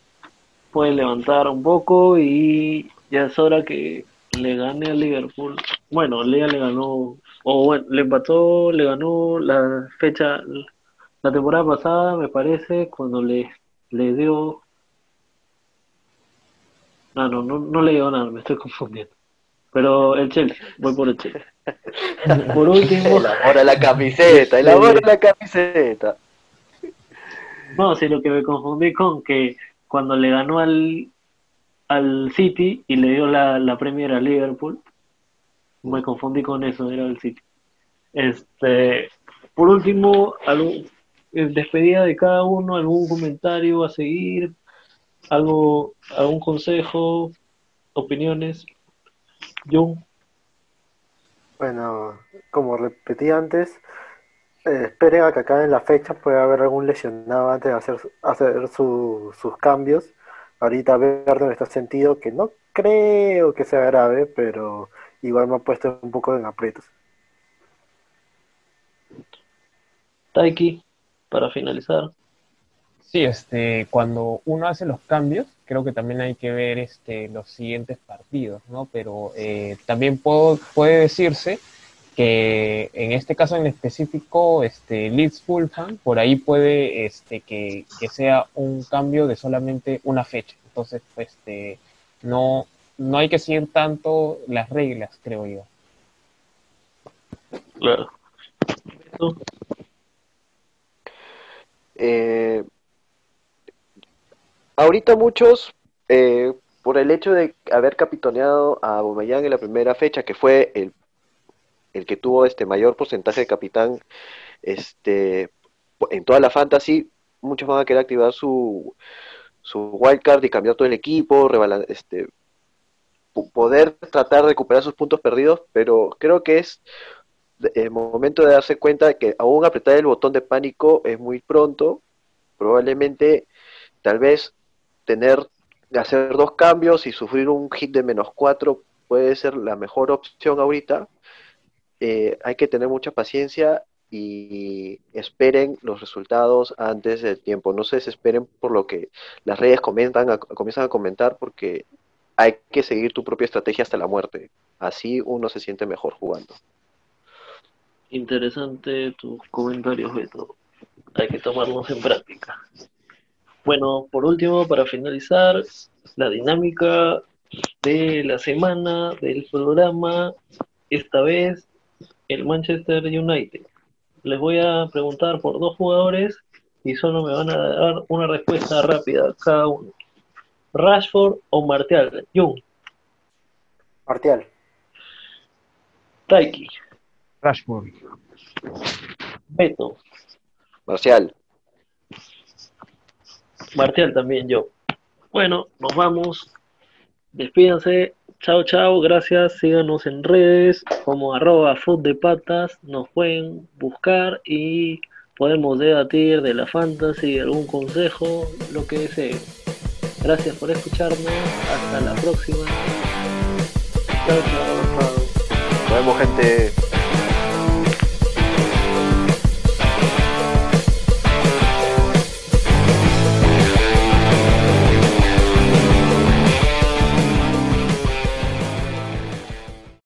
puede levantar un poco y ya es hora que le gane al Liverpool. Bueno, Lea le ganó, o bueno, le empató, le ganó la fecha, la temporada pasada, me parece, cuando le, le dio. No, no, no, no le dio nada, me estoy confundiendo. Pero el Chelsea, voy por el Chelsea. *laughs* Por último, El amor a la camiseta, el amor a la camiseta. No, sí, lo que me confundí con que cuando le ganó al, al City y le dio la, la Premier a Liverpool, me confundí con eso, era el City. Este, por último, algún, despedida de cada uno, algún comentario a seguir, algo, algún consejo, opiniones. Yo, Bueno, como repetí antes, eh, esperen a que acaben la fecha, puede haber algún lesionado antes de hacer, hacer su- sus cambios. Ahorita Verden está sentido que no creo que sea grave, pero igual me ha puesto un poco en aprietos. Taiki, para finalizar. Sí, este, cuando uno hace los cambios, creo que también hay que ver este, los siguientes partidos, ¿no? Pero eh, también puedo, puede decirse que en este caso en específico, este, Leeds Fulham, por ahí puede este, que, que sea un cambio de solamente una fecha. Entonces, pues, este, no, no hay que seguir tanto las reglas, creo yo. Claro. Eh, ahorita muchos, eh, por el hecho de haber capitaneado a Aubameyang en la primera fecha, que fue el, el que tuvo este mayor porcentaje de capitán este, en toda la fantasy, muchos van a querer activar su, su wildcard y cambiar todo el equipo, este, po- poder tratar de recuperar sus puntos perdidos, pero creo que es el momento de darse cuenta de que aún apretar el botón de pánico es muy pronto, probablemente tal vez tener hacer dos cambios y sufrir un hit de menos cuatro puede ser la mejor opción ahorita. Eh, hay que tener mucha paciencia y esperen los resultados antes del tiempo. No se desesperen por lo que las redes comentan, a- comienzan a comentar porque hay que seguir tu propia estrategia hasta la muerte. Así uno se siente mejor jugando. Interesante tus comentarios, Beto. Hay que tomarlos en práctica. Bueno, por último, para finalizar, la dinámica de la semana del programa, esta vez el Manchester United. Les voy a preguntar por dos jugadores y solo me van a dar una respuesta rápida cada uno. Rashford o Martial. Jung, Martial, Taiki, Rashford. Beto, Marcial. Martial también yo. Bueno, nos vamos. Despídense. Chao, chao. Gracias. Síganos en redes como arroba food de patas. Nos pueden buscar y podemos debatir de la fantasy, algún consejo, lo que deseen. Gracias por escucharnos. Hasta la próxima. Chao, chao. Nos vemos, gente.